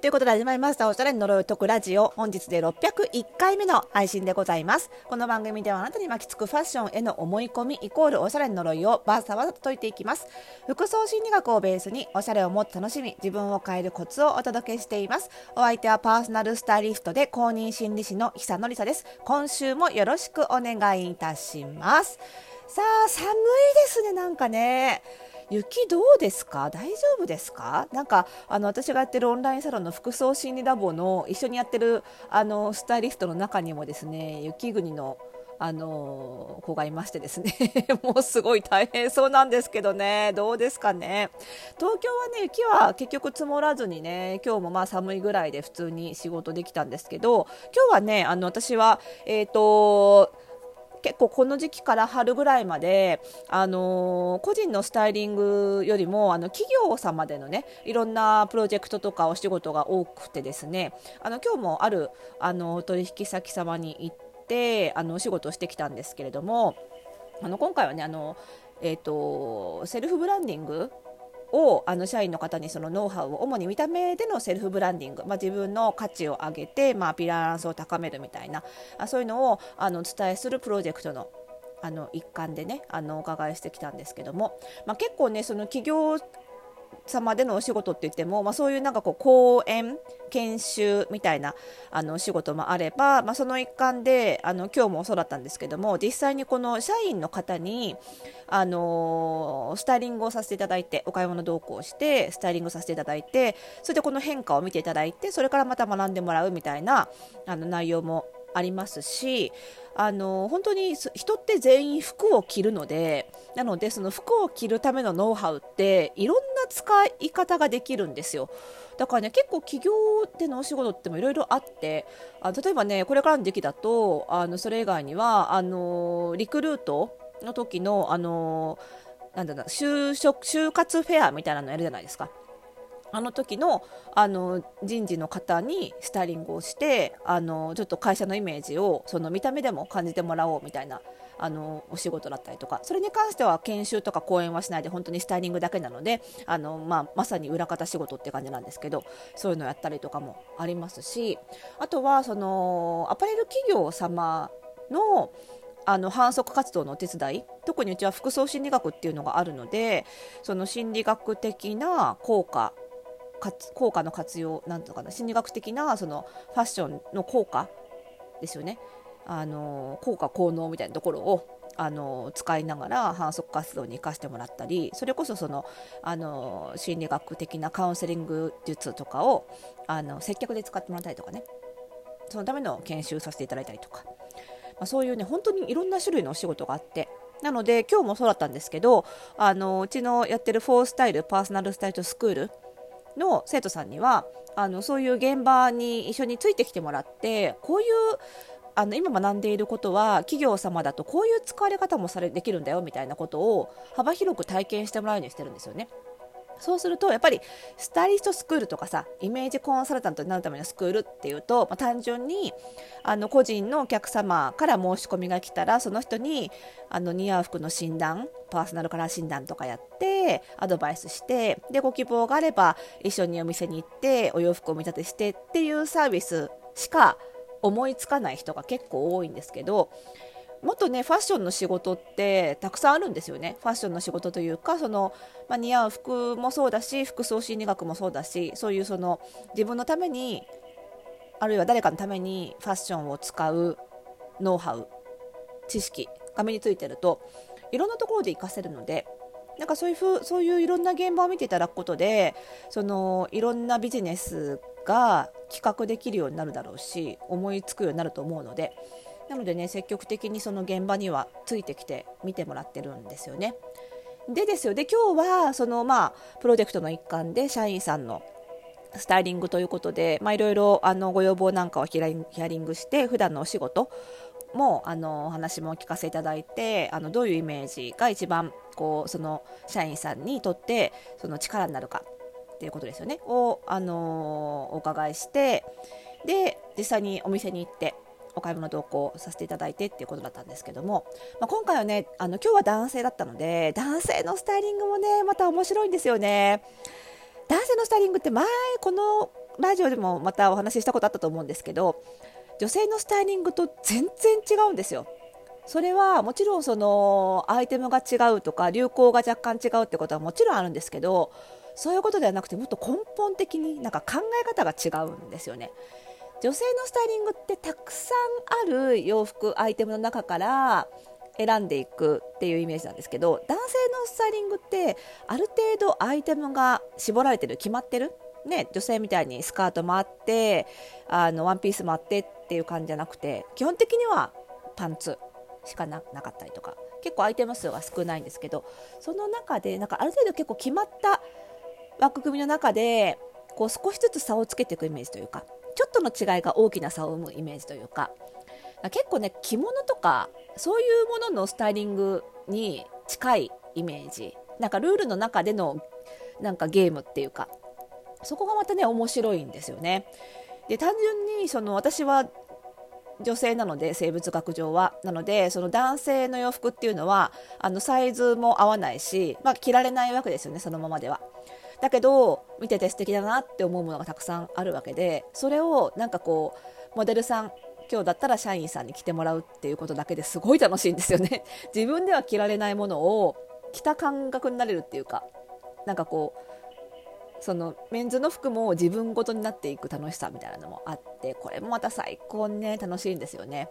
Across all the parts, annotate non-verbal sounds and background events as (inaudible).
ということで始まりましたおしゃれに呪いを解くラジオ。本日で601回目の配信でございます。この番組ではあなたに巻きつくファッションへの思い込みイコールおしゃれに呪いをバーサバサと解いていきます。服装心理学をベースにおしゃれをもっと楽しみ自分を変えるコツをお届けしています。お相手はパーソナルスタイリストで公認心理師の久典さです。今週もよろしくお願いいたします。さあ寒いですねなんかね。雪どうですか？大丈夫ですか？なんかあの私がやってるオンラインサロンの服装心理ラボの一緒にやってるあのスタイリストの中にもですね雪国のあの子がいましてですね (laughs) もうすごい大変そうなんですけどねどうですかね？東京はね雪は結局積もらずにね今日もまあ寒いぐらいで普通に仕事できたんですけど今日はねあの私はえっ、ー、と結構この時期から春ぐらいまで、あのー、個人のスタイリングよりもあの企業様でのねいろんなプロジェクトとかお仕事が多くてですねあの今日もあるあの取引先様に行ってあのお仕事をしてきたんですけれどもあの今回はねあの、えーとセルフブランディングをあの社員の方にそのノウハウを主に見た目でのセルフブランディング、まあ、自分の価値を上げて、まあ、アピランスを高めるみたいな。あそういうのをあのお伝えするプロジェクトのあの一環でねあのお伺いしてきたんですけども、まあ、結構ねその企業様でのお仕事って言っても、まあ、そういうなんかこう講演研修みたいなあの仕事もあれば、まあ、その一環であの今日もそうだったんですけども実際にこの社員の方にあのスタイリングをさせていただいてお買い物同行してスタイリングさせていただいてそれでこの変化を見ていただいてそれからまた学んでもらうみたいなあの内容もありますしあの本当に人って全員服を着るのでなのでその服を着るためのノウハウっていろんな使い方ができるんですよ。だからね結構企業でのお仕事ってもいろいろあってあ例えばねこれからの時期だとあのそれ以外にはあのリクルートの時のあのなんだろう就職就活フェアみたいなのやるじゃないですか。あの時のあの人事の方にスタイリングをしてあのちょっと会社のイメージをその見た目でも感じてもらおうみたいなあのお仕事だったりとか。それに関しては研修とか講演はしないで本当にスタイリングだけなのであの、まあ、まさに裏方仕事って感じなんですけどそういうのをやったりとかもありますしあとはそのアパレル企業様のあの反則活動のお手伝い特にうちは服装心理学っていうのがあるのでその心理学的な効果効果の活用なんとかな心理学的なそのファッションの効果ですよね。あの効果効能みたいなところをあの使いながら反則活動に生かしてもらったりそれこそそのあの心理学的なカウンセリング術とかをあの接客で使ってもらったりとかね。そのための研修させていただいたりとか、まあ、そういうね本当にいろんな種類のお仕事があって。なので今日もそうだったんですけどあのうちのやってるフォースタイルパーソナルスタイルスクールの生徒さんにはあのそういう現場に一緒についてきてもらってこういうあの今学んでいることは企業様だとこういう使われ方もされできるんだよみたいなことを幅広く体験してもらうようにしてるんですよね。そうするとやっぱりスタイリストスクールとかさイメージコンサルタントになるためのスクールっていうと、まあ、単純にあの個人のお客様から申し込みが来たらその人にあの似合う服の診断パーソナルカラー診断とかやってアドバイスしてでご希望があれば一緒にお店に行ってお洋服を見立てしてっていうサービスしか思いつかない人が結構多いんですけどもっとねファッションの仕事ってたくさんあるんですよね。ファッションの仕事というかその、まあ、似合う服もそうだし服装心理学もそうだしそういうその自分のためにあるいは誰かのためにファッションを使うノウハウ知識が身についてるといろんなところで活かせるのでなんかそういうふうそういういろんな現場を見ていただくことでそのいろんなビジネスが企画できるようになるだろうし思いつくようになると思うのでなのでね積極的にその現場にはついてきて見てもらってるんですよね。でですよで今日はそのまあプロジェクトの一環で社員さんのスタイリングということで、ま、いろいろあのご要望なんかをヒアリングして普段のお仕事もあのお話もお聞かせいただいてあのどういうイメージが一番こうその社員さんにとってその力になるかっていうことですよねを、あのお伺いしてで実際にお店に行ってお買い物同行させていただいてっていうことだったんですけども、まあ、今回はねあの今日は男性だったので男性のスタイリングもねまた面白いんですよね男性のスタイリングって前このラジオでもまたお話ししたことあったと思うんですけど女性のスタイリングと全然違うんですよ。それはもちろんそのアイテムが違うとか流行が若干違うってことはもちろんあるんですけどそういうことではなくてもっと根本的になんか考え方が違うんですよね。女性のスタイリングってたくさんある洋服アイテムの中から選んでいくっていうイメージなんですけど男性のスタイリングってある程度アイテムが絞られてる決まってる、ね、女性みたいにスカートもあってあのワンピースもあってっていう感じじゃなくて基本的にはパンツしかなかったりとか結構アイテム数が少ないんですけどその中でなんかある程度結構決まった枠組みの中でこう少しずつ差をつけていくイメージというかちょっとの違いが大きな差を生むイメージというか。結構ね着物とかそういうもののスタイリングに近いイメージ。なんかルールの中でのなんかゲームっていうか。そこがまたね面白いんですよね。で単純にその私は女性なので生物学上は。なのでその男性の洋服っていうのはあのサイズも合わないし、まあ、着られないわけですよねそのままでは。だけど見てて素敵だなって思うものがたくさんあるわけでそれをなんかこうモデルさん今日だったら社員さんに着てもらうっていうことだけですごい楽しいんですよね (laughs) 自分では着られないものを着た感覚になれるっていうかなんかこうそのメンズの服も自分ごとになっていく楽しさみたいなのもあってこれもまた最高にね楽しいんですよね。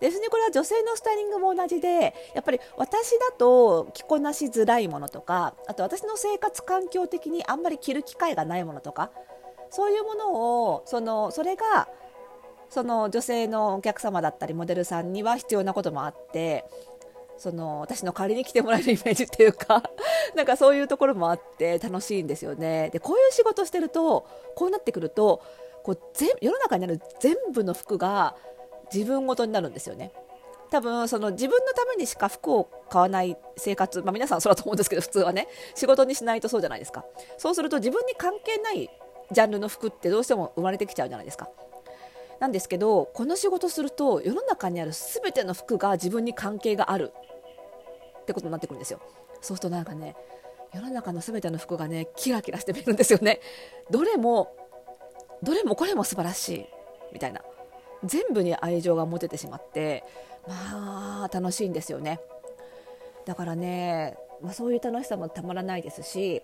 ですねこれは女性のスタイリングも同じでやっぱり私だと着こなしづらいものとかあと私の生活環境的にあんまり着る機会がないものとかそういうものをそのそれがその女性のお客様だったりモデルさんには必要なこともあってその私の代わりに来てもらえるイメージっていうか (laughs) なんかそういうところもあって楽しいんですよね。でこういう仕事してるとこうなってくるとこう全世の中にある全部の服が自分ごとになるんですよね。多分その自分のためにしか服を買わない生活、まあ、皆さんそうだと思うんですけど普通はね。仕事にしないとそうじゃないですか。そうすると自分に関係ないジャンルの服ってどうしても生まれてきちゃうじゃないですか。なんですけどこの仕事すると世の中にある全ての服が自分に関係がある。ってことになってくるんですよ。そうするとなんかね世の中の全ての服がねキラキラして見えるんですよね。どれもどれもこれも素晴らしい。みたいな。全部に愛情が持ててしまってまあ楽しいんですよね。だからね、まあ、そういう楽しさもたまらないですし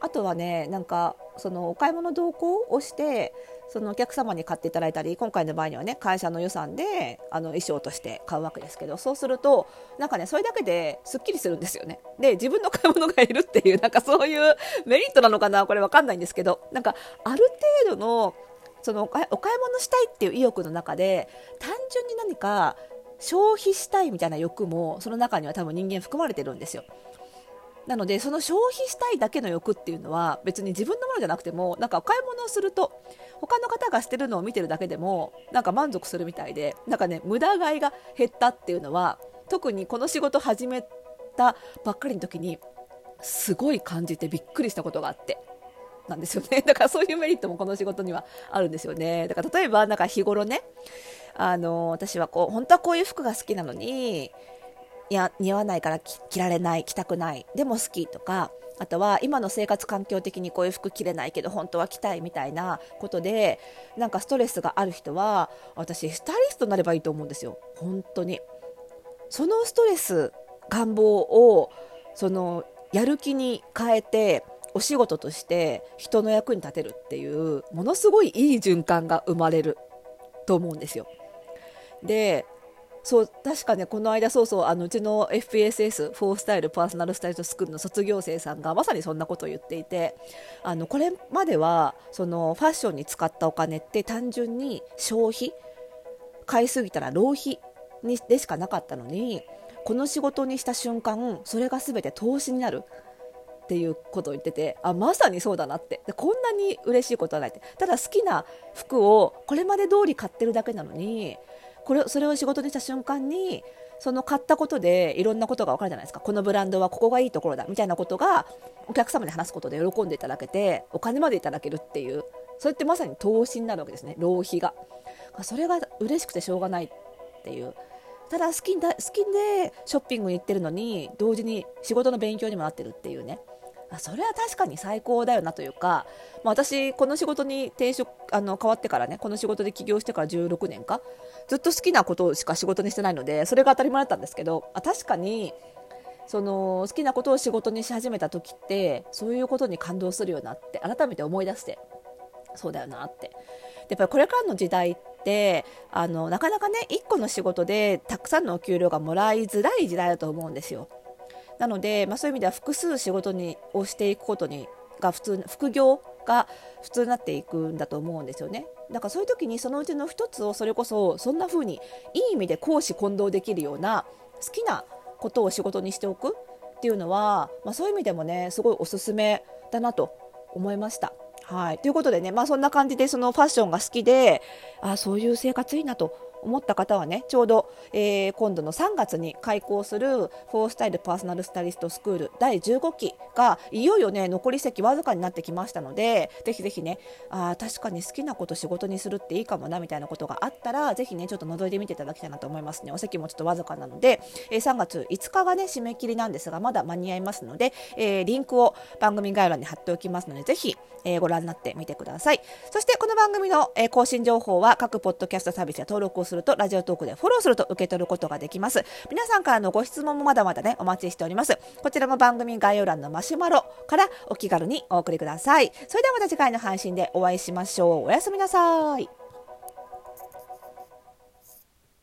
あとはねなんかそのお買い物同行をしてそのお客様に買っていただいたり今回の場合にはね会社の予算であの衣装として買うわけですけどそうするとなんかねそれだけですっきりするんですよね。で自分の買い物がいるっていうなんかそういうメリットなのかなこれわかんないんですけどなんかある程度のそのお買い物したいっていう意欲の中で単純に何か消費したいみたいな欲もその中には多分人間含まれてるんですよ。なのでその消費したいだけの欲っていうのは別に自分のものじゃなくてもなんかお買い物をすると他の方がしてるのを見てるだけでもなんか満足するみたいでなんかね無駄買いが減ったっていうのは特にこの仕事始めたばっかりの時にすごい感じてびっくりしたことがあってなんですよね。(laughs) だからそういうメリットもこの仕事にはあるんですよね。だから例えばなんか日頃ね、あの、私はこう、本当はこういう服が好きなのに、いや、似合わないから着られない、着たくない、でも好きとか、あとは今の生活環境的にこういう服着れないけど本当は着たいみたいなことでなんかストレスがある人は私スタイリストになればいいと思うんですよ本当にそのストレス願望をそのやる気に変えてお仕事として人の役に立てるっていうものすごいいい循環が生まれると思うんですよ。でそう確かねこの間そうそうあのうちの FPSS フォースタイルパーソナルスタイルスクールの卒業生さんがまさにそんなことを言っていてあのこれまではそのファッションに使ったお金って単純に消費買いすぎたら浪費にでしかなかったのにこの仕事にした瞬間それが全て投資になるっていうことを言っててあまさにそうだなって。でこんなに嬉しいことはないって。ただ好きな服をこれまで通り買ってるだけなのにこれそれを仕事にした瞬間にその買ったことでいろんなことが分かるじゃないですか。このブランドはここがいいところだみたいなことがお客様に話すことで喜んでいただけてお金までいただけるっていうそれってまさに投資になるわけですね。浪費が。それが嬉しくてしょうがないっていう。ただ好きだ好きでショッピングに行ってるのに同時に仕事の勉強にもなってるっていうね。それは確かに最高だよなというか、まあ、私この仕事に転職あの変わってからねこの仕事で起業してから16年かずっと好きなことしか仕事にしてないのでそれが当たり前だったんですけどあ確かにその好きなことを仕事にし始めた時ってそういうことに感動するよなって改めて思い出してそうだよなってやっぱりこれからの時代ってあのなかなかね1個の仕事でたくさんのお給料がもらいづらい時代だと思うんですよ。なので、まあ、そういう意味では複数仕事にをしていくことにが普通副業が普通になっていくんだと思うんですよね。だからそういう時にそのうちの一つをそれこそそんな風にいい意味で公私混同できるような好きなことを仕事にしておくっていうのは、まあ、そういう意味でもねすごいおすすめだなと思いました。はい、ということでね、まあ、そんな感じでそのファッションが好きであそういう生活いいなと思った方はねちょうど、えー、今度の3月に開校するフォースタイルパーソナルスタイリストスクール第15期がいよいよね残り席わずかになってきましたのでぜひぜひねあ確かに好きなこと仕事にするっていいかもなみたいなことがあったらぜひねちょっと覗いてみていただきたいなと思いますね。お席もちょっとわずかなので、えー、3月5日がね締め切りなんですがまだ間に合いますので、えー、リンクを番組概要欄に貼っておきますのでぜひ、えー、ご覧になってみてください。そしてこの番組の、え更新情報は各ポッドキャストサービスや登録をするとラジオトークでフォローすると受け取ることができます。皆さんからのご質問もまだまだねお待ちしております。こちらも番組概要欄のマシュマロからお気軽にお送りください。それではまた次回の配信でお会いしましょう。おやすみなさい。